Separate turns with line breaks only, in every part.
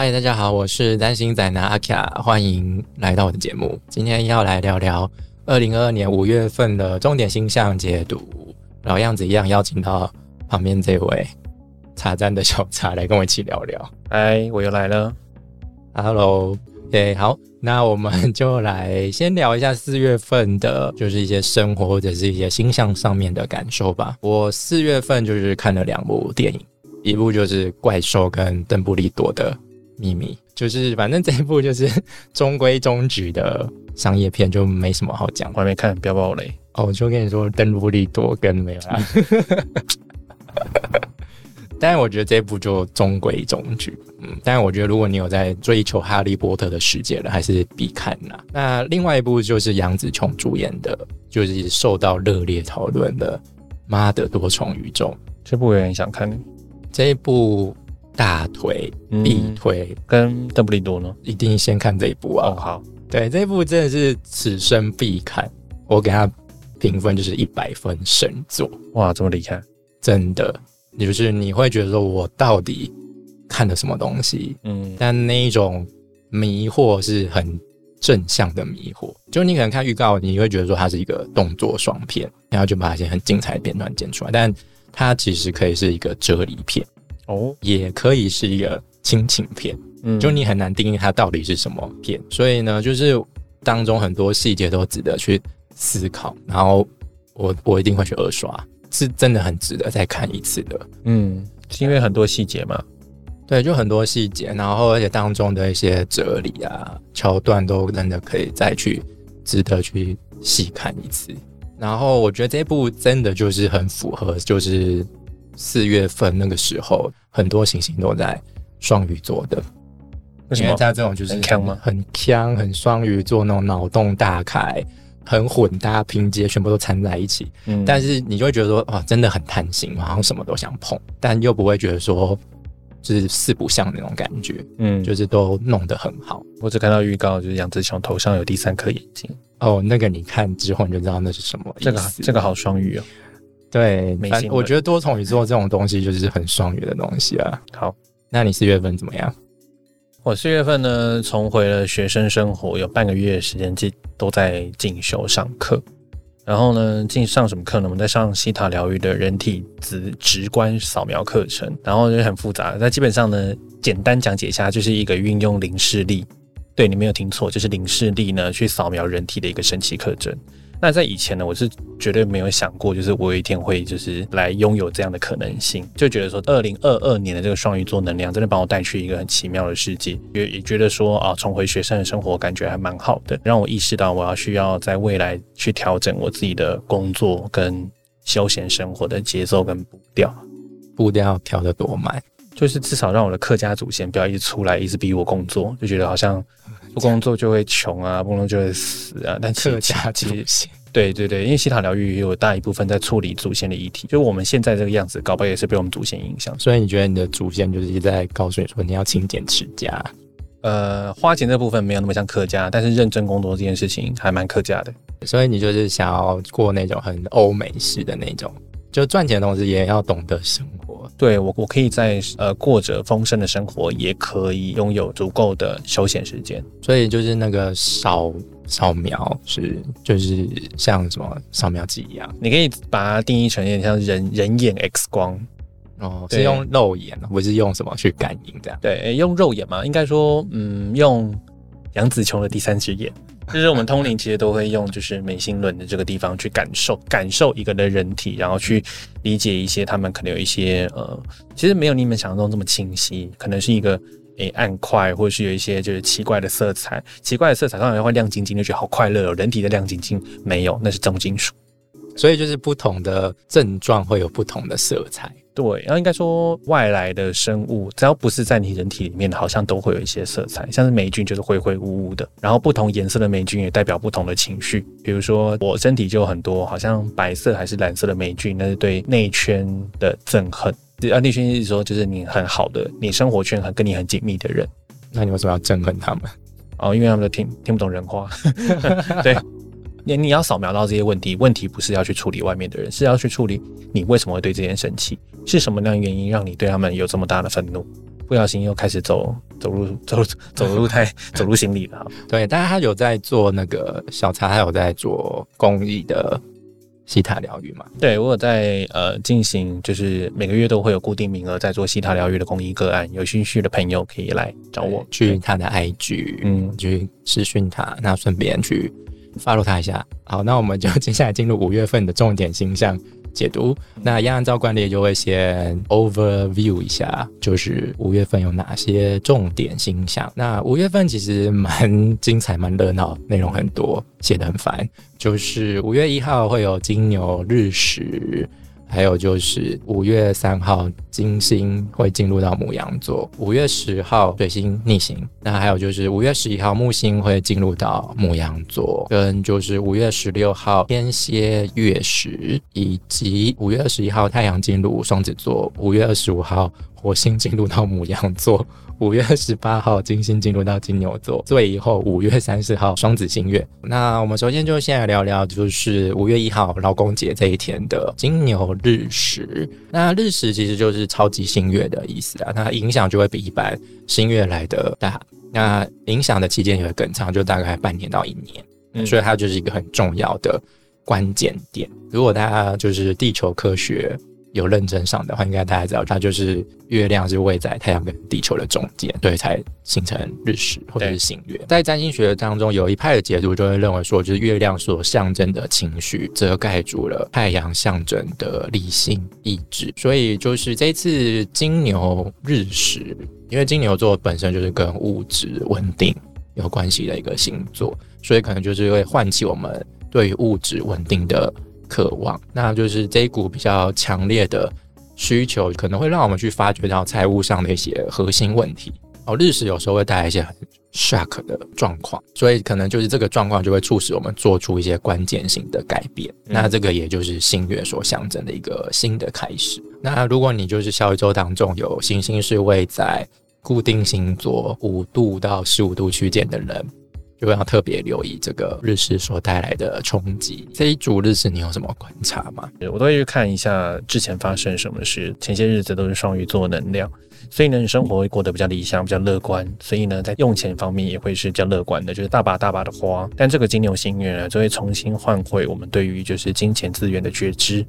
嗨，大家好，我是担心仔男阿卡，欢迎来到我的节目。今天要来聊聊二零二二年五月份的重点星象解读。老样子一样，邀请到旁边这位茶站的小茶来跟我一起聊聊。
嗨，我又来了。
Hello，对，好，那我们就来先聊一下四月份的，就是一些生活或者是一些星象上面的感受吧。我四月份就是看了两部电影，一部就是《怪兽》跟邓布利多的。秘密就是，反正这一部就是 中规中矩的商业片，就没什么好讲。
我还没看，不要暴雷
哦！我就跟你说，邓布利多跟没有啦。但是我觉得这部就中规中矩，嗯。但是我觉得，如果你有在追求哈利波特的世界了，还是必看呐。那另外一部就是杨紫琼主演的，就是受到热烈讨论的《妈的多重宇宙》。
这部我也很想看。
这一部。大腿必推，
跟邓布利多呢？
一定先看这一部啊！
哦，好，
对，这一部真的是此生必看，我给他评分就是一百分神作。
哇，这么厉害！
真的，就是你会觉得说我到底看了什么东西？嗯，但那一种迷惑是很正向的迷惑，就你可能看预告，你会觉得说它是一个动作爽片，然后就把一些很精彩的片段剪出来，但它其实可以是一个哲理片。哦，也可以是一个亲情片，嗯，就你很难定义它到底是什么片，所以呢，就是当中很多细节都值得去思考，然后我我一定会去二刷，是真的很值得再看一次的，
嗯，是因为很多细节嘛，
对，就很多细节，然后而且当中的一些哲理啊桥段都真的可以再去值得去细看一次，然后我觉得这部真的就是很符合，就是。四月份那个时候，很多行星都在双鱼座的。
因为
它这种就是
很强吗？
很强，很双鱼座那种脑洞大开、很混搭拼接，全部都掺在一起。嗯，但是你就会觉得说，哇，真的很贪心，好像什么都想碰，但又不会觉得说就是四不像那种感觉。嗯，就是都弄得很好。
我只看到预告，就是杨志雄头上有第三颗眼睛。
哦，那个你看之后你就知道那是什么意思。
这个这个好双鱼哦。
对，我觉得多重宇宙这种东西就是很双鱼的东西啊。
好，
那你四月份怎么样？
我四月份呢，重回了学生生活，有半个月的时间进都在进修上课。然后呢，进上什么课呢？我们在上西塔疗愈的人体直直观扫描课程。然后就很复杂，那基本上呢，简单讲解一下，就是一个运用零视力，对你没有听错，就是零视力呢去扫描人体的一个神奇课程。那在以前呢，我是绝对没有想过，就是我有一天会就是来拥有这样的可能性，就觉得说，二零二二年的这个双鱼座能量真的把我带去一个很奇妙的世界，也也觉得说啊，重回学生的生活感觉还蛮好的，让我意识到我要需要在未来去调整我自己的工作跟休闲生活的节奏跟步调，
步调调得多慢，
就是至少让我的客家祖先不要一直出来一直逼我工作，就觉得好像。不工作就会穷啊，不工作就会死啊。但
客家祖先，
对对对，因为西塔疗愈也有大一部分在处理祖先的遗体，就我们现在这个样子，搞不好也是被我们祖先影响。
所以你觉得你的祖先就是一直在告诉你说你要勤俭持家？
呃，花钱这部分没有那么像客家，但是认真工作这件事情还蛮客家的。
所以你就是想要过那种很欧美式的那种，就赚钱的同时也要懂得生活。
对我，我可以在呃过着丰盛的生活，也可以拥有足够的休闲时间。
所以就是那个扫扫描是就是像什么扫描机一样，
你可以把它定义成有点像人人眼 X 光
哦，是用肉眼，不是用什么去感应这样。
对，用肉眼嘛，应该说嗯，用杨紫琼的第三只眼。就是我们通灵其实都会用，就是眉心轮的这个地方去感受感受一个的人体，然后去理解一些他们可能有一些呃，其实没有你们想象中这么清晰，可能是一个诶暗块，或者是有一些就是奇怪的色彩，奇怪的色彩当然会亮晶晶，就觉得好快乐哦。人体的亮晶晶没有，那是重金属。
所以就是不同的症状会有不同的色彩。
对，然后应该说外来的生物，只要不是在你人体里面的，好像都会有一些色彩，像是霉菌就是灰灰乌乌的，然后不同颜色的霉菌也代表不同的情绪。比如说我身体就有很多，好像白色还是蓝色的霉菌，那是对内圈的憎恨。啊，内圈是说就是你很好的，你生活圈很跟你很紧密的人，
那你为什么要憎恨他们？
哦，因为他们都听听不懂人话。对。你你要扫描到这些问题，问题不是要去处理外面的人，是要去处理你为什么会对这件生气，是什么样原因让你对他们有这么大的愤怒？不小心又开始走走路走走路太走路行李了。
对，但是他有在做那个小茶，他有在做公益的西塔疗愈嘛？
对我有在呃进行，就是每个月都会有固定名额在做西塔疗愈的公益个案，有兴趣的朋友可以来找我，
去他的 IG，嗯，去私讯他，那顺便去发露他一下。好，那我们就接下来进入五月份的重点星象。解读，那样按照惯例就会先 overview 一下，就是五月份有哪些重点星象。那五月份其实蛮精彩、蛮热闹，内容很多，写的很烦。就是五月一号会有金牛日食。还有就是五月三号，金星会进入到母羊座；五月十号，水星逆行。那还有就是五月十一号，木星会进入到母羊座，跟就是五月十六号，天蝎月食，以及五月二十一号，太阳进入双子座；五月二十五号，火星进入到母羊座。五月二十八号，金星进入到金牛座，最以以后五月三十号双子星月。那我们首先就先来聊聊，就是五月一号劳工节这一天的金牛日食。那日食其实就是超级星月的意思啊，那影响就会比一般星月来的大。那影响的期间也会更长，就大概半年到一年，所以它就是一个很重要的关键点。如果大家就是地球科学。有认真上的话，应该大家知道，它就是月亮是位在太阳跟地球的中间，对，才形成日食或者是新月。在占星学当中，有一派的解读就会认为说，就是月亮所象征的情绪遮盖住了太阳象征的理性意志，所以就是这次金牛日食，因为金牛座本身就是跟物质稳定有关系的一个星座，所以可能就是会唤起我们对于物质稳定的。渴望，那就是这一股比较强烈的需求，可能会让我们去发掘到财务上的一些核心问题。哦，日食有时候会带来一些很 shock 的状况，所以可能就是这个状况就会促使我们做出一些关键性的改变。那这个也就是新月所象征的一个新的开始。那如果你就是小宇宙当中有行星是位在固定星座五度到十五度区间的人。就要特别留意这个日食所带来的冲击。这一组日食你有什么观察吗？
我都会去看一下之前发生什么事。前些日子都是双鱼座能量，所以呢，你生活会过得比较理想、比较乐观。所以呢，在用钱方面也会是比较乐观的，就是大把大把的花。但这个金牛星月呢，就会重新唤回我们对于就是金钱资源的觉知。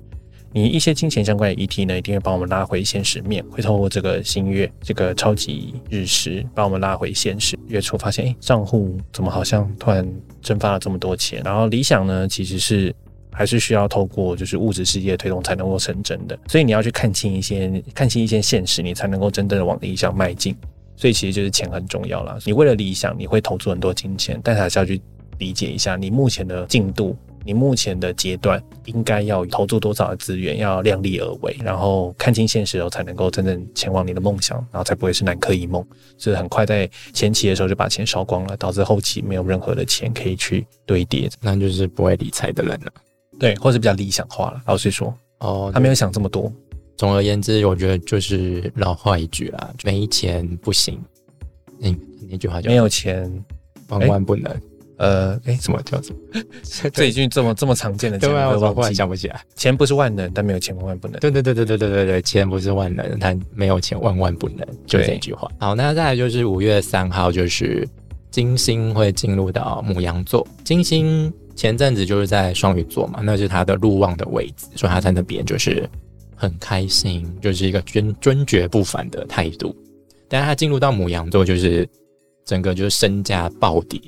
你一些金钱相关的议题呢，一定会把我们拉回现实面，会透过这个新月这个超级日食，把我们拉回现实。月初发现，哎，账户怎么好像突然蒸发了这么多钱？然后理想呢，其实是还是需要透过就是物质世界推动才能够成真的。所以你要去看清一些看清一些现实，你才能够真正的往理想迈进。所以其实就是钱很重要了。你为了理想，你会投注很多金钱，但是还是要去理解一下你目前的进度。你目前的阶段应该要投注多少的资源，要量力而为，然后看清现实后，才能够真正前往你的梦想，然后才不会是南柯一梦，是很快在前期的时候就把钱烧光了，导致后期没有任何的钱可以去堆叠，
那就是不会理财的人了。
对，或是比较理想化了。老实说，哦，他没有想这么多。
总而言之，我觉得就是老话一句啦，没钱不行。嗯那句话叫
没有钱
万万不能。呃，哎，什么叫什 么？
这一句这么这么常见的，
对啊，我忽然想不起来。
钱不是万能，但没有钱万万不能。
对对对对对对对对，钱不是万能，但没有钱万万不能，就这一句话。好，那再来就是五月三号，就是金星会进入到母羊座。金星前阵子就是在双鱼座嘛，那是他的入望的位置，所以它在那边就是很开心，就是一个尊尊爵不凡的态度。但是它进入到母羊座，就是整个就是身价暴跌。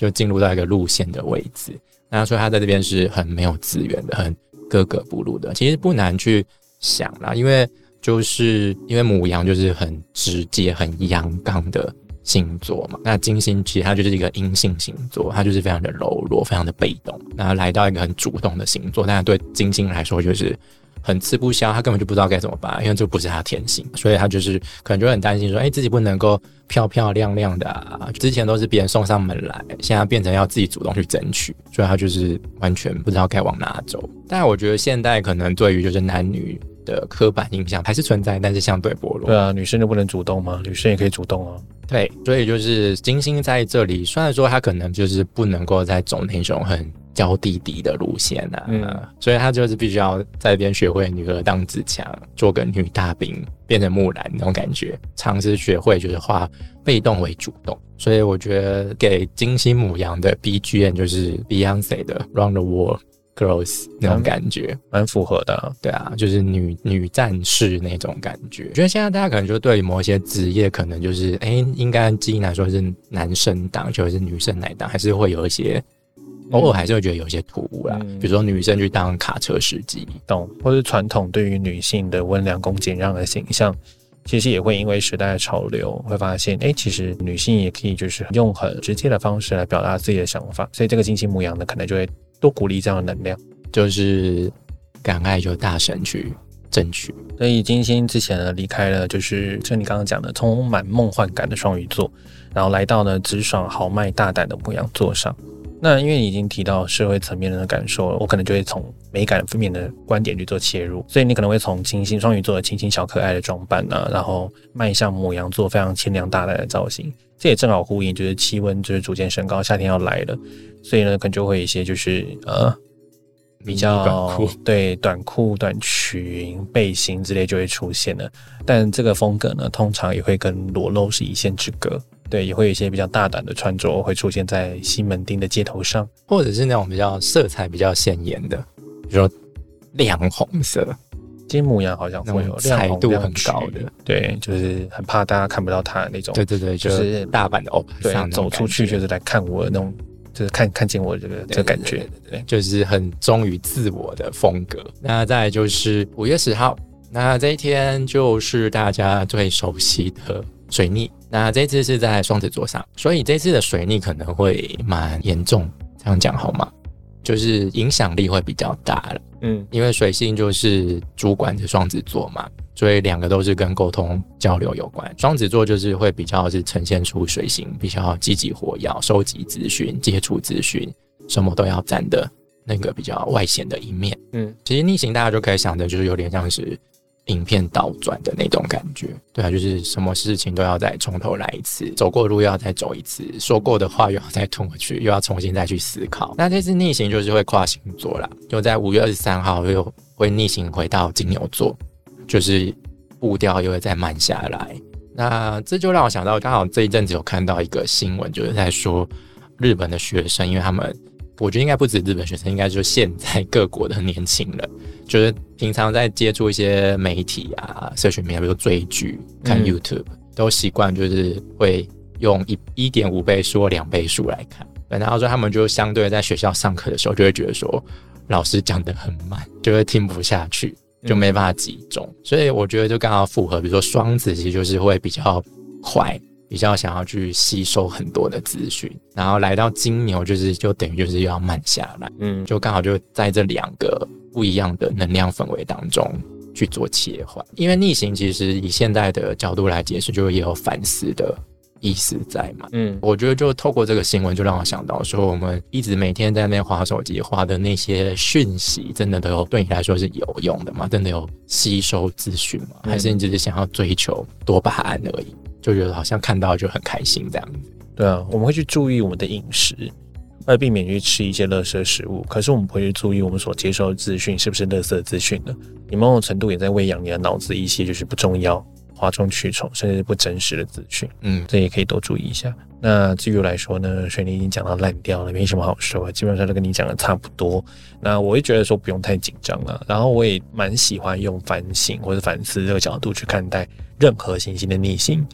就进入到一个路线的位置，那所以他在这边是很没有资源的，很格格不入的。其实不难去想啦，因为就是因为母羊就是很直接、很阳刚的星座嘛。那金星其实它就是一个阴性星座，它就是非常的柔弱、非常的被动。那来到一个很主动的星座，但是对金星来说就是。很吃不消，他根本就不知道该怎么办，因为这不是他天性，所以他就是可能就很担心说，哎，自己不能够漂漂亮亮的啊。之前都是别人送上门来，现在变成要自己主动去争取，所以他就是完全不知道该往哪走。但我觉得现代可能对于就是男女的刻板印象还是存在，但是相对薄弱。
对啊，女生就不能主动吗？女生也可以主动啊。
对，所以就是金星在这里，虽然说他可能就是不能够在走那种很。教弟弟的路线啊，嗯，所以他就是必须要在边学会女儿当自强，做个女大兵，变成木兰那种感觉，尝试学会就是化被动为主动。所以我觉得给金星母羊的 BGM 就是 Beyonce 的 Round the World Girls 那种感觉，
蛮符合的。
对啊，就是女女战士那种感觉。我觉得现在大家可能就对某些职业，可能就是哎，应该基因来说是男生当，就是女生来当，还是会有一些。偶尔还是会觉得有些突兀啦，比如说女生去当卡车司机，
懂？或者传统对于女性的温良恭俭让的形象，其实也会因为时代的潮流，会发现，哎，其实女性也可以就是用很直接的方式来表达自己的想法。所以这个金星牧羊呢可能就会多鼓励这样的能量，
就是敢爱就大声去争取。
所以金星之前呢离开了，就是就你刚刚讲的充满梦幻感的双鱼座，然后来到了直爽豪迈大胆的牧羊座上。那因为你已经提到社会层面的感受了，我可能就会从美感方面的观点去做切入，所以你可能会从清新双鱼座的清新小可爱的装扮啊，然后迈向母羊座非常清凉大胆的造型，这也正好呼应就是气温就是逐渐升高，夏天要来了，所以呢可能就会有一些就是呃比较 对短裤、短裙、背心之类就会出现了，但这个风格呢通常也会跟裸露是一线之隔。对，也会有一些比较大胆的穿着会出现在西门町的街头上，
或者是那种比较色彩比较显眼的，比如说亮红色。
金母羊好像会有
彩度很高的，
对，就是很怕大家看不到它的那种。
对对对，就是大阪的哦，
对，走出去就是来看我的那种，就是看看见我这个这个感觉，对，
就是很忠于自我的风格。那再就是五月十号，那这一天就是大家最熟悉的水逆。那这次是在双子座上，所以这次的水逆可能会蛮严重，这样讲好吗？就是影响力会比较大了，嗯，因为水星就是主管着双子座嘛，所以两个都是跟沟通交流有关。双子座就是会比较是呈现出水星比较积极活跃、收集资讯、接触资讯，什么都要占的那个比较外显的一面。嗯，其实逆行大家就可以想的，就是有点像是。影片倒转的那种感觉，对啊，就是什么事情都要再从头来一次，走过路又要再走一次，说过的话又要再吞回去，又要重新再去思考。那这次逆行就是会跨星座啦，就在五月二十三号又会逆行回到金牛座，就是步调又会再慢下来。那这就让我想到，刚好这一阵子有看到一个新闻，就是在说日本的学生，因为他们。我觉得应该不止日本学生，应该就是现在各国的年轻人，就是平常在接触一些媒体啊、社群媒体，比如追剧、看 YouTube，都习惯就是会用一一点五倍数或两倍数来看。然后说他们就相对在学校上课的时候，就会觉得说老师讲的很慢，就会听不下去，就没办法集中。所以我觉得就刚好符合，比如说双子其实就是会比较快。比较想要去吸收很多的资讯，然后来到金牛，就是就等于就是要慢下来，嗯，就刚好就在这两个不一样的能量氛围当中去做切换。因为逆行其实以现在的角度来解释，就也有反思的意思在嘛，嗯，我觉得就透过这个新闻，就让我想到说，我们一直每天在那划手机划的那些讯息，真的都有对你来说是有用的吗？真的有吸收资讯吗？还是你只是想要追求多巴胺而已？就觉得好像看到就很开心这样子。
对啊，我们会去注意我们的饮食，为了避免去吃一些垃圾食物。可是我们不会去注意我们所接受的资讯是不是垃圾资讯的。你某种程度也在喂养你的脑子一些就是不重要、哗众取宠甚至是不真实的资讯。嗯，这也可以多注意一下。那至于来说呢，水泥已经讲到烂掉了，没什么好说，基本上都跟你讲的差不多。那我会觉得说不用太紧张了。然后我也蛮喜欢用反省或者反思这个角度去看待任何行星的逆行。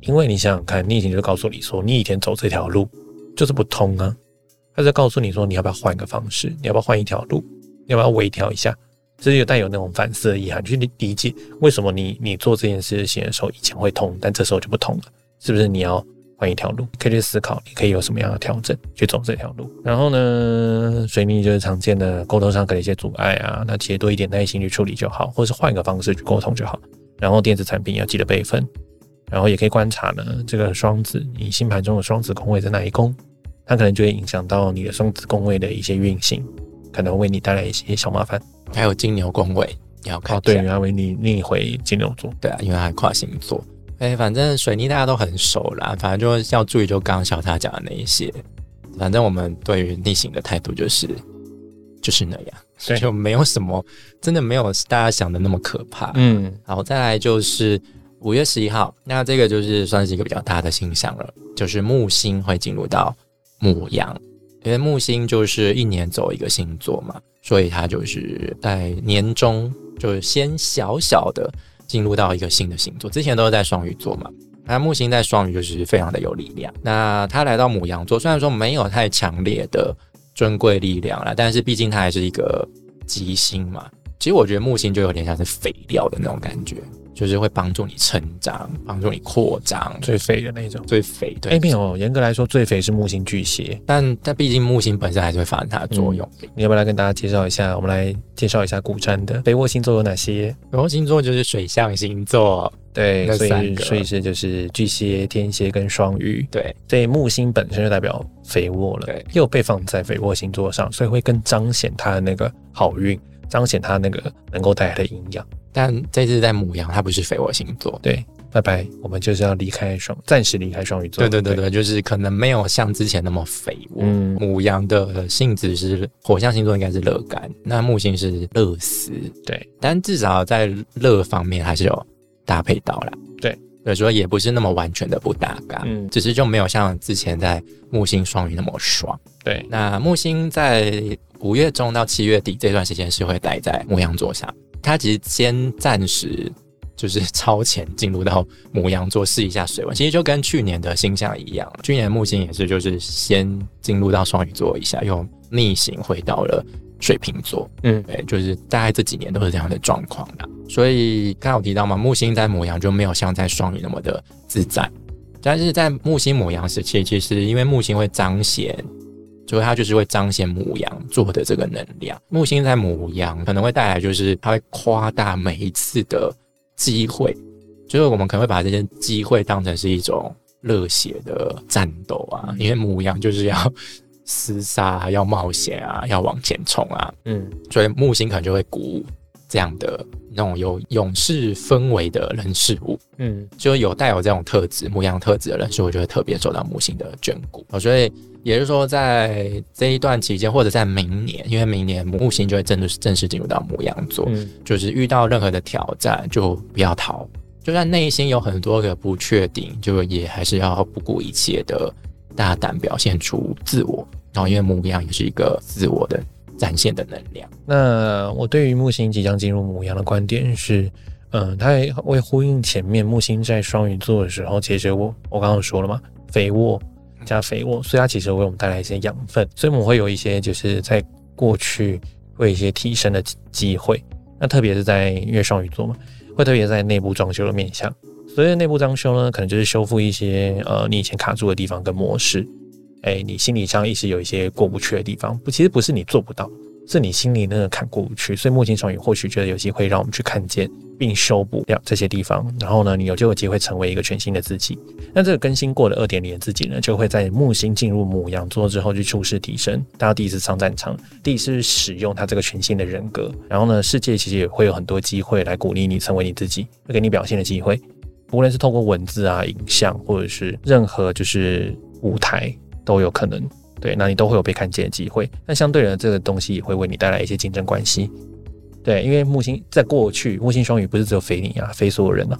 因为你想想看，逆行就告诉你说，你以前走这条路就是不通啊。他在告诉你说，你要不要换一个方式？你要不要换一条路？你要不要微调一下？这就带有那种反思的意涵，去理解为什么你你做这件事情的时候以前会通，但这时候就不通了，是不是？你要换一条路，可以去思考，你可以有什么样的调整去走这条路。然后呢，水逆就是常见的沟通上可能一些阻碍啊，那其实多一点耐心去处理就好，或者是换一个方式去沟通就好。然后电子产品要记得备份。然后也可以观察呢，这个双子，你星盘中的双子宫位在哪一宫，它可能就会影响到你的双子宫位的一些运行，可能为你带来一些小麻烦。
还有金牛宫位，你要看哦，
对，要为你逆回金牛座。
对啊，因为它跨星座。哎，反正水逆大家都很熟啦，反正就要注意，就刚刚小他讲的那一些，反正我们对于逆行的态度就是就是那样，所以就没有什么真的没有大家想的那么可怕。嗯，好，再来就是五月十一号，那这个就是算是一个比较大的星象了，就是木星会进入到母羊，因为木星就是一年走一个星座嘛，所以它就是在年中就是先小小的进入到一个新的星座，之前都是在双鱼座嘛。那木星在双鱼就是非常的有力量。那他来到母羊座，虽然说没有太强烈的尊贵力量了，但是毕竟它还是一个吉星嘛。其实我觉得木星就有点像是肥料的那种感觉。就是会帮助你成长，帮助你扩张，
最肥的那种，
最肥。对，
哎，没有，严格来说，最肥是木星巨蟹，
但但毕竟木星本身还是会发生它的作用。
你要不要来跟大家介绍一下？我们来介绍一下古占的肥沃星座有哪些？
肥沃星座就是水象星座，
对，所以所以是就是巨蟹、天蝎跟双鱼。
对，
所以木星本身就代表肥沃了，
对，
又被放在肥沃星座上，所以会更彰显它的那个好运，彰显它那个能够带来的营养。
但这次在母羊，它不是肥沃星座。
对，拜拜，我们就是要离开双，暂时离开双鱼座。
对对对对，就是可能没有像之前那么肥沃。嗯，母羊的性质是火象星座，应该是乐感，那木星是乐思。
对，
但至少在乐方面还是有搭配到了。
对，
所以说也不是那么完全的不搭嘎。嗯，只是就没有像之前在木星双鱼那么爽。
对，
那木星在五月中到七月底这段时间是会待在母羊座上。它其实先暂时就是超前进入到母羊座试一下水温，其实就跟去年的星象一样，去年木星也是就是先进入到双鱼座一下，又逆行回到了水瓶座。嗯，对，就是大概这几年都是这样的状况的。所以刚有提到嘛，木星在母羊就没有像在双鱼那么的自在，但是在木星母羊时期，其实因为木星会彰显。所以它就是会彰显母羊座的这个能量。木星在母羊可能会带来，就是它会夸大每一次的机会，就是我们可能会把这些机会当成是一种热血的战斗啊，因为母羊就是要厮杀、要冒险啊、要往前冲啊。嗯，所以木星可能就会鼓舞这样的那种有勇士氛围的人事物。嗯，就有带有这种特质母羊特质的人，所以我就会特别受到木星的眷顾。所以。也就是说，在这一段期间，或者在明年，因为明年木星就会正式正式进入到母羊座，就是遇到任何的挑战就不要逃，就算内心有很多个不确定，就也还是要不顾一切的大胆表现出自我。然后，因为母羊也是一个自我的展现的能量。
那我对于木星即将进入母羊的观点是，嗯，它会呼应前面木星在双鱼座的时候，其实我我刚刚说了嘛，肥沃。加肥沃，所以它其实为我们带来一些养分，所以我们会有一些就是在过去会有一些提升的机会。那特别是在月双鱼座嘛，会特别在内部装修的面向。所以内部装修呢，可能就是修复一些呃你以前卡住的地方跟模式。哎，你心理上一直有一些过不去的地方，不，其实不是你做不到。是你心里那个坎过不去，所以木星双鱼或许觉得有机会让我们去看见并修补掉这些地方，然后呢，你有就有机会成为一个全新的自己。那这个更新过的二点零的自己呢，就会在木星进入母羊座之后去处事提升，大家第一次上战场，第一次使用它这个全新的人格，然后呢，世界其实也会有很多机会来鼓励你成为你自己，会给你表现的机会，无论是透过文字啊、影像，或者是任何就是舞台都有可能。对，那你都会有被看见的机会。那相对的，这个东西也会为你带来一些竞争关系。对，因为木星在过去，木星双鱼不是只有非你啊，非所有人啊，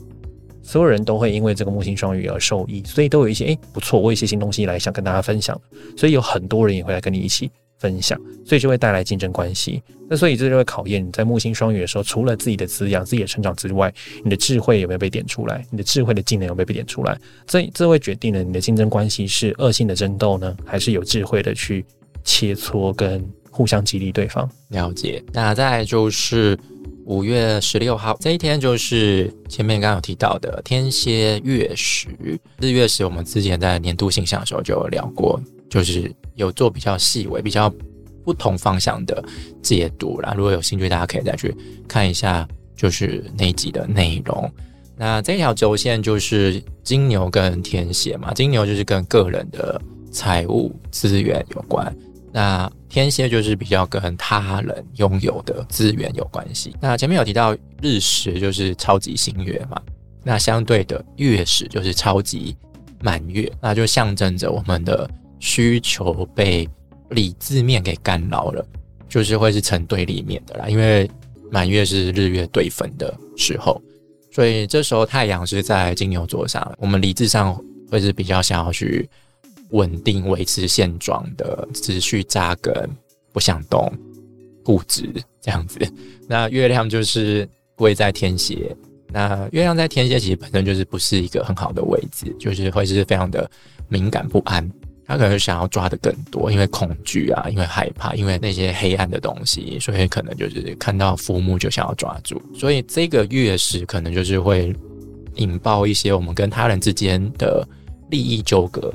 所有人都会因为这个木星双鱼而受益，所以都有一些哎不错，我有一些新东西来想跟大家分享，所以有很多人也会来跟你一起。分享，所以就会带来竞争关系。那所以这就会考验你在木星双鱼的时候，除了自己的滋养、自己的成长之外，你的智慧有没有被点出来？你的智慧的技能有没有被点出来？这这会决定了你的竞争关系是恶性的争斗呢，还是有智慧的去切磋跟互相激励对方？
了解。那再就是五月十六号这一天，就是前面刚刚有提到的天蝎月食、日月食。我们之前在年度形象的时候就有聊过。就是有做比较细微、比较不同方向的解读啦。如果有兴趣，大家可以再去看一下，就是那集的内容。那这条轴线就是金牛跟天蝎嘛，金牛就是跟个人的财务资源有关，那天蝎就是比较跟他人拥有的资源有关系。那前面有提到日食就是超级新月嘛，那相对的月食就是超级满月，那就象征着我们的。需求被理字面给干扰了，就是会是成对立面的啦。因为满月是日月对分的时候，所以这时候太阳是在金牛座上，我们理智上会是比较想要去稳定、维持现状的，持续扎根，不想动，固执这样子。那月亮就是位在天蝎。那月亮在天蝎其实本身就是不是一个很好的位置，就是会是非常的敏感不安。他可能想要抓的更多，因为恐惧啊，因为害怕，因为那些黑暗的东西，所以可能就是看到父母就想要抓住。所以这个月食可能就是会引爆一些我们跟他人之间的利益纠葛。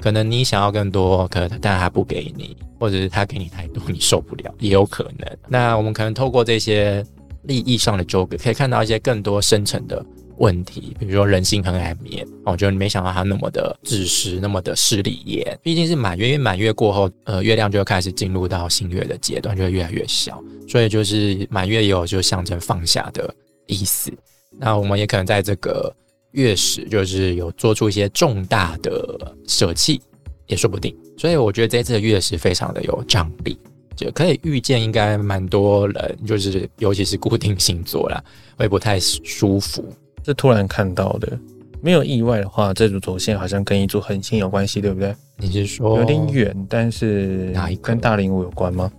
可能你想要更多，可能但他不给你，或者是他给你太多，你受不了，也有可能。那我们可能透过这些。利益上的纠葛，可以看到一些更多深层的问题，比如说人性很爱面。我觉得没想到他那么的自私，那么的势利眼。毕竟是满月，因为满月过后，呃，月亮就会开始进入到新月的阶段，就会越来越小。所以就是满月也有就象征放下的意思。那我们也可能在这个月食，就是有做出一些重大的舍弃，也说不定。所以我觉得这次的月食非常的有张力。就可以预见，应该蛮多人，就是尤其是固定星座啦，会不太舒服。
这突然看到的，没有意外的话，这组轴线好像跟一组恒星有关系，对不对？
你是说
有点远，但是
哪一
跟大零五有关吗？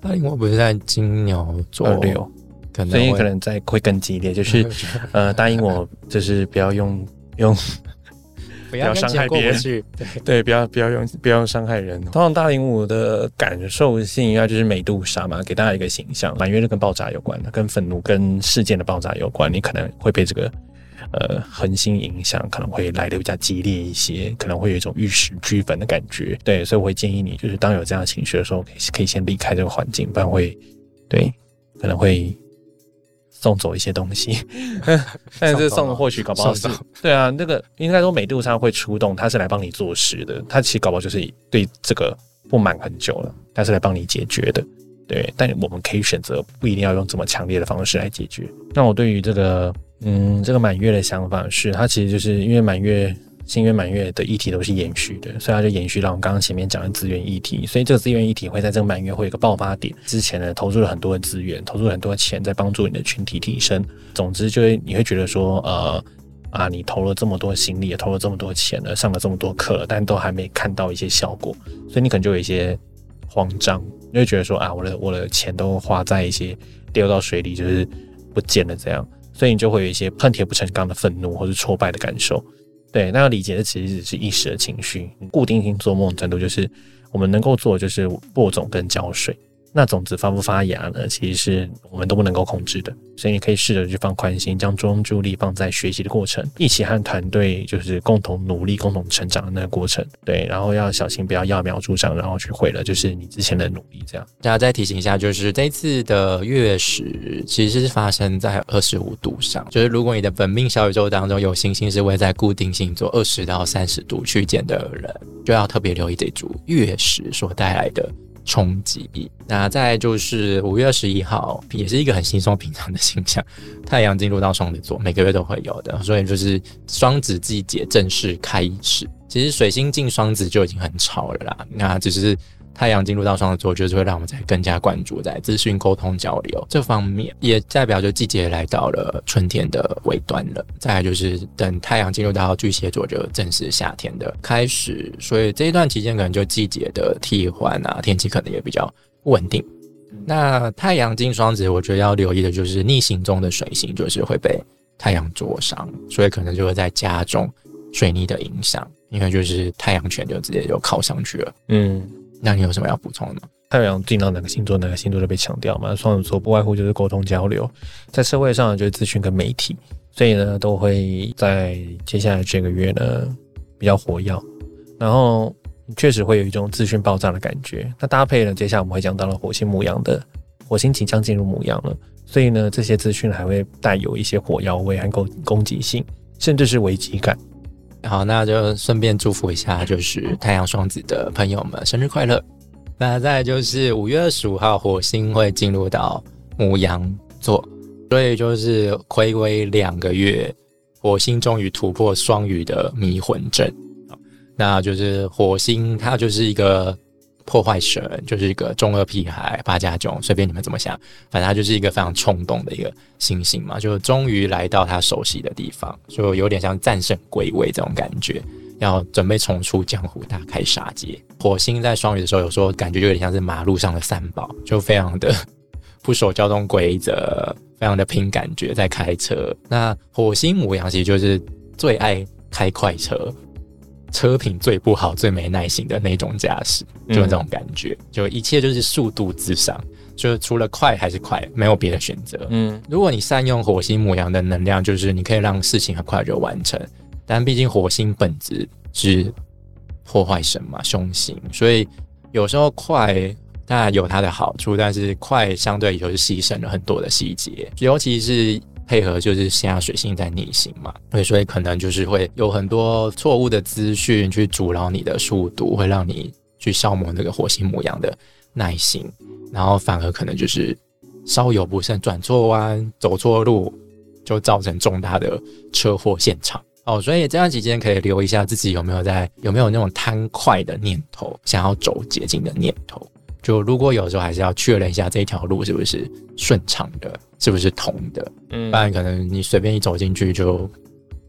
大零五不是在金牛座
二六，所以可能在会更激烈，就是 呃，答应我，就是不要用用。
不要伤害别人，对
对，不要不要用不要伤害人。通常大零五的感受性应该就是美杜莎嘛，给大家一个形象。满月是跟爆炸有关的，跟愤怒、跟事件的爆炸有关。你可能会被这个呃恒星影响，可能会来的比较激烈一些，可能会有一种玉石俱焚的感觉。对，所以我会建议你，就是当有这样的情绪的时候，可以可以先离开这个环境，不然会对可能会。送走一些东西，但是送的或许搞不好是，对啊，那个应该说美杜莎会出动，他是来帮你做事的，他其实搞不好就是对这个不满很久了，他是来帮你解决的，对。但我们可以选择不一定要用这么强烈的方式来解决。那我对于这个，嗯，这个满月的想法是，他其实就是因为满月。新月满月的议题都是延续的，所以它就延续到我们刚刚前面讲的资源议题。所以这个资源议题会在这个满月会有一个爆发点。之前呢，投入了很多的资源，投入了很多钱在帮助你的群体提升。总之，就会你会觉得说，呃啊，你投了这么多心力，也投了这么多钱了，上了这么多课，但都还没看到一些效果，所以你可能就有一些慌张，你会觉得说，啊，我的我的钱都花在一些丢到水里，就是不见了这样，所以你就会有一些恨铁不成钢的愤怒或是挫败的感受。对，那要理解的其实只是一时的情绪。固定性做梦程度，就是我们能够做，就是播种跟浇水。那种子发不发芽呢？其实是我们都不能够控制的，所以你可以试着去放宽心，将专注力放在学习的过程，一起和团队就是共同努力、共同成长的那个过程。对，然后要小心，不要揠苗助长，然后去毁了就是你之前的努力。这样，
大家再提醒一下，就是这次的月食其实是发生在二十五度上，就是如果你的本命小宇宙当中有星星是位在固定星座二十到三十度区间的人，就要特别留意这组月食所带来的。冲击力。那再就是五月二十一号，也是一个很轻松平常的形象，太阳进入到双子座，每个月都会有的，所以就是双子季节正式开始。其实水星进双子就已经很潮了啦，那只是。太阳进入到双子座，就是会让我们在更加关注在资讯沟通交流这方面，也代表着季节来到了春天的尾端了。再来就是等太阳进入到巨蟹座，就正式夏天的开始。所以这一段期间可能就季节的替换啊，天气可能也比较不稳定。那太阳进双子，我觉得要留意的就是逆行中的水星，就是会被太阳灼伤，所以可能就会在加重水逆的影响，因为就是太阳拳就直接就靠上去了。嗯。那你有什么要补充的？
太阳进到哪个星座，哪个星座就被强调嘛？双子座不外乎就是沟通交流，在社会上就是资讯跟媒体，所以呢，都会在接下来这个月呢比较活跃，然后确实会有一种资讯爆炸的感觉。那搭配呢，接下来我们会讲到了火星母羊的火星即将进入母羊了，所以呢，这些资讯还会带有一些火药味和攻攻击性，甚至是危机感。
好，那就顺便祝福一下，就是太阳双子的朋友们生日快乐。那再就是五月二十五号，火星会进入到母羊座，所以就是暌违两个月，火星终于突破双鱼的迷魂阵。那就是火星，它就是一个破坏神，就是一个中二屁孩，八加囧，随便你们怎么想，反正他就是一个非常冲动的一个星星嘛。就终于来到他熟悉的地方，就有点像战胜归位这种感觉，要准备重出江湖，大开杀戒。火星在双鱼的时候，有时候感觉就有点像是马路上的三宝，就非常的 不守交通规则，非常的凭感觉在开车。那火星母羊其实就是最爱开快车。车品最不好、最没耐心的那种驾驶，就是这种感觉，就一切就是速度至上，就是除了快还是快，没有别的选择。嗯，如果你善用火星母羊的能量，就是你可以让事情很快就完成。但毕竟火星本质是破坏神嘛，凶星，所以有时候快当然有它的好处，但是快相对就是牺牲了很多的细节，尤其是。配合就是现在水星在逆行嘛，对，所以可能就是会有很多错误的资讯去阻挠你的速度，会让你去消磨那个火星模样的耐心，然后反而可能就是稍有不慎，转错弯、走错路，就造成重大的车祸现场。哦，所以这段期间可以留一下自己有没有在有没有那种贪快的念头，想要走捷径的念头。就如果有时候还是要确认一下这条路是不是顺畅的，是不是通的，嗯，不然可能你随便一走进去就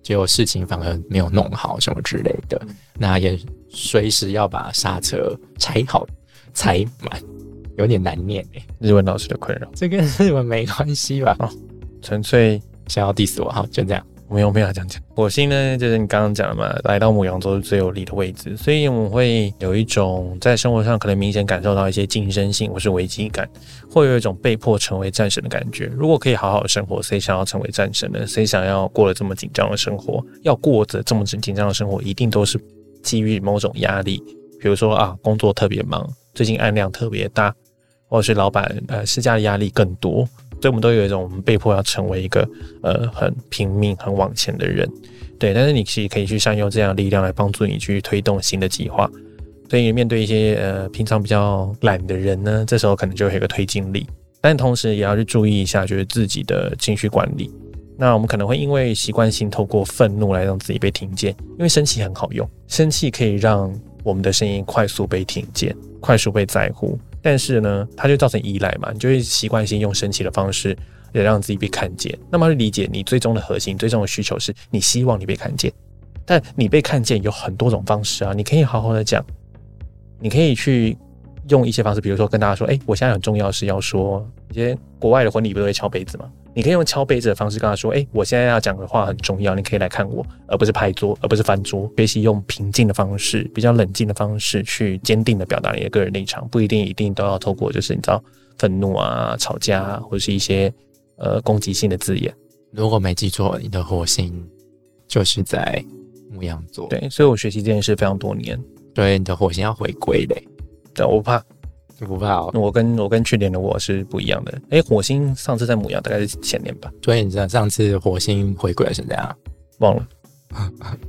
结果事情反而没有弄好什么之类的，那也随时要把刹车踩好踩满，有点难念诶。
日文老师的困扰，
这跟日文没关系吧？哦，
纯粹
想要 diss 我，好，就这样。
我没有没有这样讲。火星呢，就是你刚刚讲的嘛，来到母羊座是最有利的位置，所以我们会有一种在生活上可能明显感受到一些竞争性或是危机感，会有一种被迫成为战神的感觉。如果可以好好生活，谁想要成为战神呢？谁想要过了这么紧张的生活？要过着这么紧紧张的生活，一定都是基于某种压力，比如说啊，工作特别忙，最近案量特别大，或者是老板呃施加的压力更多。所以我们都有一种，我们被迫要成为一个呃很拼命、很往前的人，对。但是你其实可以去善用这样的力量来帮助你去推动新的计划。所以面对一些呃平常比较懒的人呢，这时候可能就会有一个推进力。但同时也要去注意一下，就是自己的情绪管理。那我们可能会因为习惯性透过愤怒来让自己被听见，因为生气很好用，生气可以让我们的声音快速被听见，快速被在乎。但是呢，它就造成依赖嘛，你就会习惯性用神奇的方式来让自己被看见。那么理解你最终的核心、最终的需求是你希望你被看见，但你被看见有很多种方式啊，你可以好好的讲，你可以去用一些方式，比如说跟大家说，哎，我现在很重要是要说，一些国外的婚礼不都会敲杯子吗？你可以用敲杯子的方式跟他说：“哎，我现在要讲的话很重要，你可以来看我，而不是拍桌，而不是翻桌。学习用平静的方式，比较冷静的方式去坚定的表达你的个人立场，不一定一定都要透过就是你知道愤怒啊、吵架啊或者是一些呃攻击性的字眼。
如果没记错，你的火星就是在牧羊座。
对，所以我学习这件事非常多年。
对，你的火星要回归嘞，
对，我怕。”
不怕哦，
我跟我跟去年的我是不一样的。哎，火星上次在母羊大概是前年吧。
所以你知道上次火星回归是怎样？
忘了，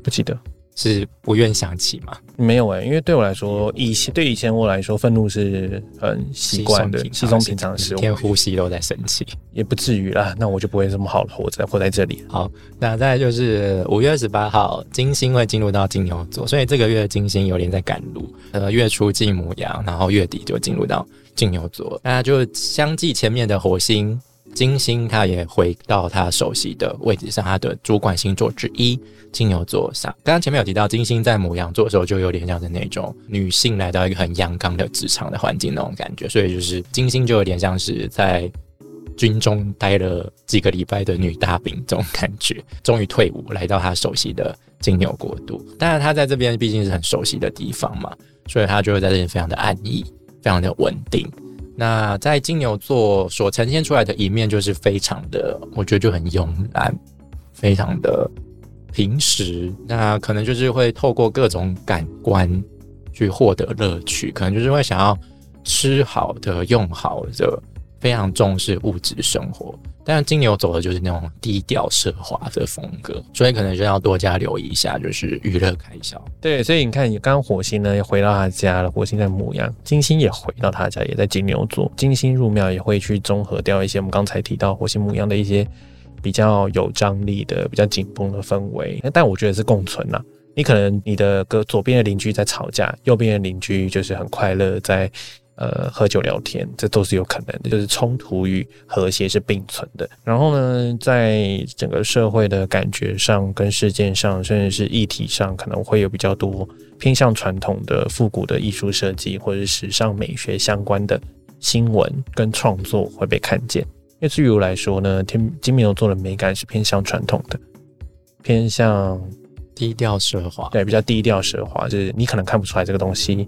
不记得。
是不愿想起吗？
没有哎，因为对我来说，以前对以前我来说，愤怒是很习惯的、稀松平常的事。
天呼吸都在生气，
也不至于啦。那我就不会这么好活在活在这里。
好，那再就是五月二十八号，金星会进入到金牛座，所以这个月金星有点在赶路。呃，月初进母羊，然后月底就进入到金牛座。那就相继前面的火星。金星它也回到它熟悉的位置上，它的主管星座之一金牛座上。刚刚前面有提到，金星在母羊座的时候，就有点像是那种女性来到一个很阳刚的职场的环境那种感觉，所以就是金星就有点像是在军中待了几个礼拜的女大兵这种感觉，终于退伍来到他熟悉的金牛国度。当然，他在这边毕竟是很熟悉的地方嘛，所以他就会在这边非常的安逸，非常的稳定。那在金牛座所呈现出来的一面，就是非常的，我觉得就很慵懒，非常的平时。那可能就是会透过各种感官去获得乐趣，可能就是会想要吃好的、用好的，非常重视物质生活。但是金牛走的就是那种低调奢华的风格，所以可能就要多加留意一下，就是娱乐开销。
对，所以你看，你刚火星呢也回到他家了，火星在母羊，金星也回到他家，也在金牛座。金星入庙也会去综合掉一些我们刚才提到火星母羊的一些比较有张力的、比较紧绷的氛围。但我觉得是共存呐，你可能你的隔左边的邻居在吵架，右边的邻居就是很快乐在。呃，喝酒聊天，这都是有可能的，就是冲突与和谐是并存的。然后呢，在整个社会的感觉上、跟事件上，甚至是议题上，可能会有比较多偏向传统的复古的艺术设计或者时尚美学相关的新闻跟创作会被看见。因为至于我来说呢，天金牛座的美感是偏向传统的，偏向
低调奢华，
对，比较低调奢华，就是你可能看不出来这个东西。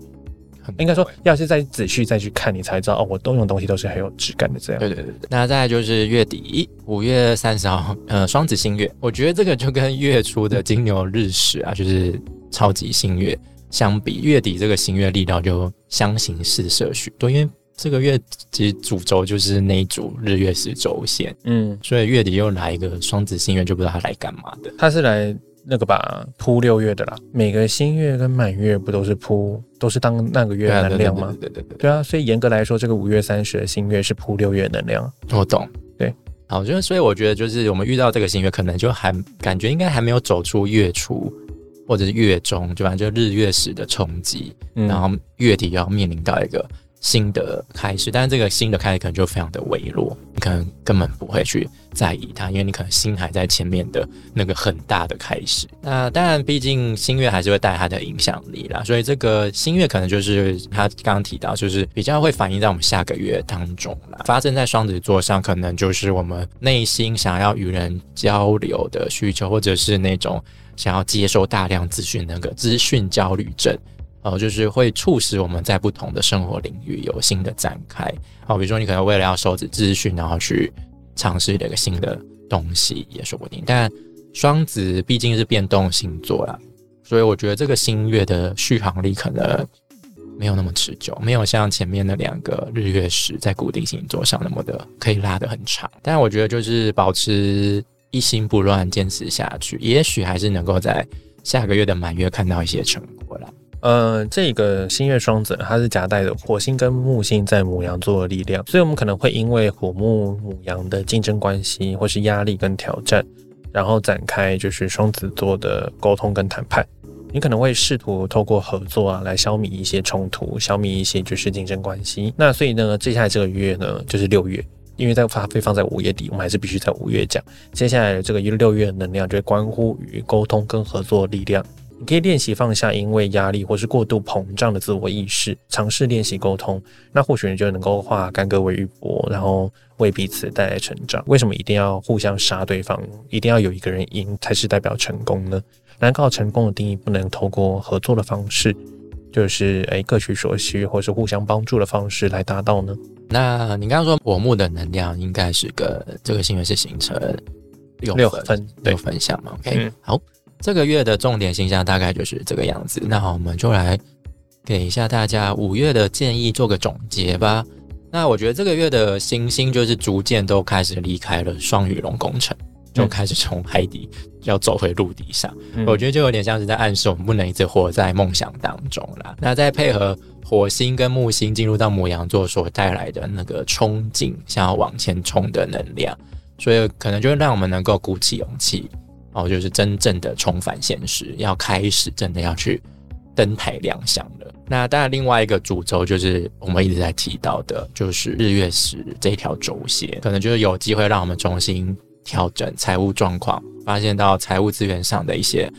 应该说，要是再仔细再去看，你才知道哦，我都用东西都是很有质感的这样。
对对对对。那再来就是月底五月三十号，呃，双子星月，我觉得这个就跟月初的金牛日食啊，就是超级星月相比，月底这个星月力道就相形似色许多。因为这个月其实主轴就是那一组日月食轴线，嗯，所以月底又来一个双子星月，就不知道他来干嘛的。
他是来。那个吧，铺六月的啦，每个新月跟满月不都是铺，都是当那个月能量吗？
对对对，
对啊，所以严格来说，这个五月三十的新月是铺六月能量。
我懂，
对，
好，就是所以我觉得，就是我们遇到这个新月，可能就还感觉应该还没有走出月初或者是月中，就反正就日月食的冲击，然后月底要面临到一个。新的开始，但是这个新的开始可能就非常的微弱，你可能根本不会去在意它，因为你可能心还在前面的那个很大的开始。那当然，毕竟新月还是会带它的影响力啦，所以这个新月可能就是他刚刚提到，就是比较会反映在我们下个月当中啦。发生在双子座上，可能就是我们内心想要与人交流的需求，或者是那种想要接受大量资讯那个资讯焦虑症。哦，就是会促使我们在不同的生活领域有新的展开。哦，比如说你可能为了要收集资讯，然后去尝试一个新的东西也说不定。但双子毕竟是变动星座啦，所以我觉得这个新月的续航力可能没有那么持久，没有像前面的两个日月食在固定星座上那么的可以拉得很长。但我觉得就是保持一心不乱，坚持下去，也许还是能够在下个月的满月看到一些成果了。
呃，这个新月双子，它是夹带着火星跟木星在母羊座的力量，所以我们可能会因为火木母羊的竞争关系，或是压力跟挑战，然后展开就是双子座的沟通跟谈判。你可能会试图透过合作啊，来消弭一些冲突，消弭一些就是竞争关系。那所以呢，接下来这个月呢，就是六月，因为在发会放在五月底，我们还是必须在五月讲。接下来这个六月的能量，就会关乎于沟通跟合作力量。你可以练习放下因为压力或是过度膨胀的自我意识，尝试练习沟通，那或许你就能够化干戈为玉帛，然后为彼此带来成长。为什么一定要互相杀对方，一定要有一个人赢才是代表成功呢？难道成功的定义不能透过合作的方式，就是诶各取所需，或是互相帮助的方式来达到呢？
那你刚刚说火木的能量应该是个这个新闻是形成
六分
六分项嘛？OK，好。这个月的重点形象大概就是这个样子。那好，我们就来给一下大家五月的建议，做个总结吧。那我觉得这个月的星星就是逐渐都开始离开了双鱼龙工程，就开始从海底要走回陆地上。我觉得就有点像是在暗示我们不能一直活在梦想当中啦。那再配合火星跟木星进入到母羊座所带来的那个冲劲，想要往前冲的能量，所以可能就会让我们能够鼓起勇气。哦，就是真正的重返现实，要开始真的要去登台亮相了。那当然，另外一个主轴就是我们一直在提到的，就是日月食这条轴线，可能就是有机会让我们重新调整财务状况，发现到财务资源上的一些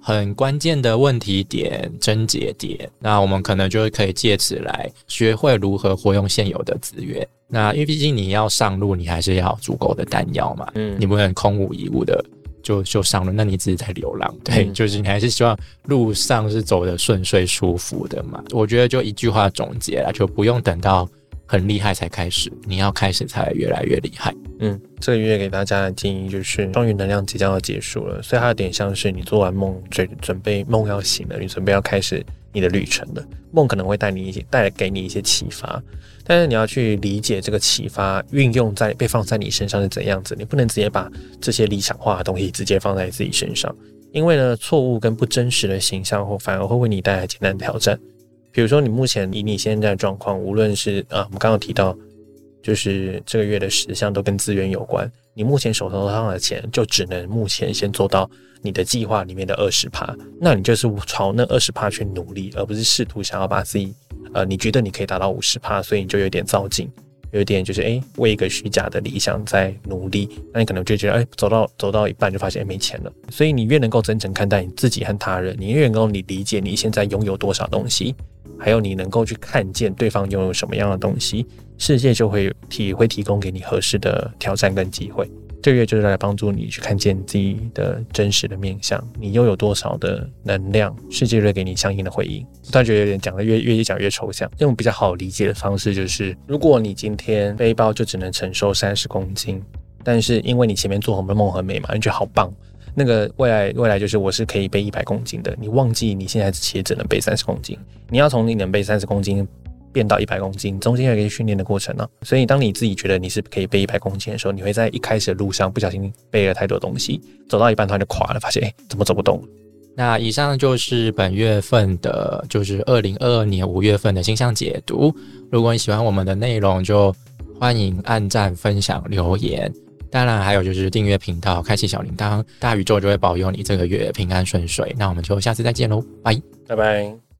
很关键的问题点、症结点。那我们可能就是可以借此来学会如何活用现有的资源。那因为毕竟你要上路，你还是要足够的弹药嘛，嗯，你不能空无一物的。就就上了，那你自己在流浪，对，就是你还是希望路上是走的顺遂舒服的嘛？我觉得就一句话总结了，就不用等到很厉害才开始，你要开始才越来越厉害。
嗯，这个月给大家的建议就是，双鱼能量即将要结束了，所以它有点像是你做完梦，准准备梦要醒了，你准备要开始你的旅程了。梦可能会带你一些带给你一些启发。但是你要去理解这个启发运用在被放在你身上是怎样子，你不能直接把这些理想化的东西直接放在自己身上，因为呢，错误跟不真实的形象或反而会为你带来艰难挑战。比如说，你目前以你现在的状况，无论是啊，我们刚刚提到就是这个月的十项都跟资源有关。你目前手头上的钱就只能目前先做到你的计划里面的二十趴，那你就是朝那二十趴去努力，而不是试图想要把自己，呃，你觉得你可以达到五十趴，所以你就有点造劲，有点就是哎为一个虚假的理想在努力，那你可能就觉得哎走到走到一半就发现没钱了。所以你越能够真诚看待你自己和他人，你越能够你理解你现在拥有多少东西，还有你能够去看见对方拥有什么样的东西。世界就会提会提供给你合适的挑战跟机会，这个月就是来帮助你去看见自己的真实的面相，你又有多少的能量，世界会给你相应的回应。突然觉得有点讲的越越讲越抽象，用比较好理解的方式就是，如果你今天背包就只能承受三十公斤，但是因为你前面做红的梦很美嘛，你觉得好棒，那个未来未来就是我是可以背一百公斤的，你忘记你现在其实只能背三十公斤，你要从你能背三十公斤。变到一百公斤，中间有一个训练的过程呢。所以，当你自己觉得你是可以背一百公斤的时候，你会在一开始的路上不小心背了太多东西，走到一半突然就垮了，发现哎，怎么走不动？
那以上就是本月份的，就是二零二二年五月份的星象解读。如果你喜欢我们的内容，就欢迎按赞、分享、留言。当然，还有就是订阅频道，开启小铃铛，大宇宙就会保佑你这个月平安顺遂。那我们就下次再见喽，拜
拜拜。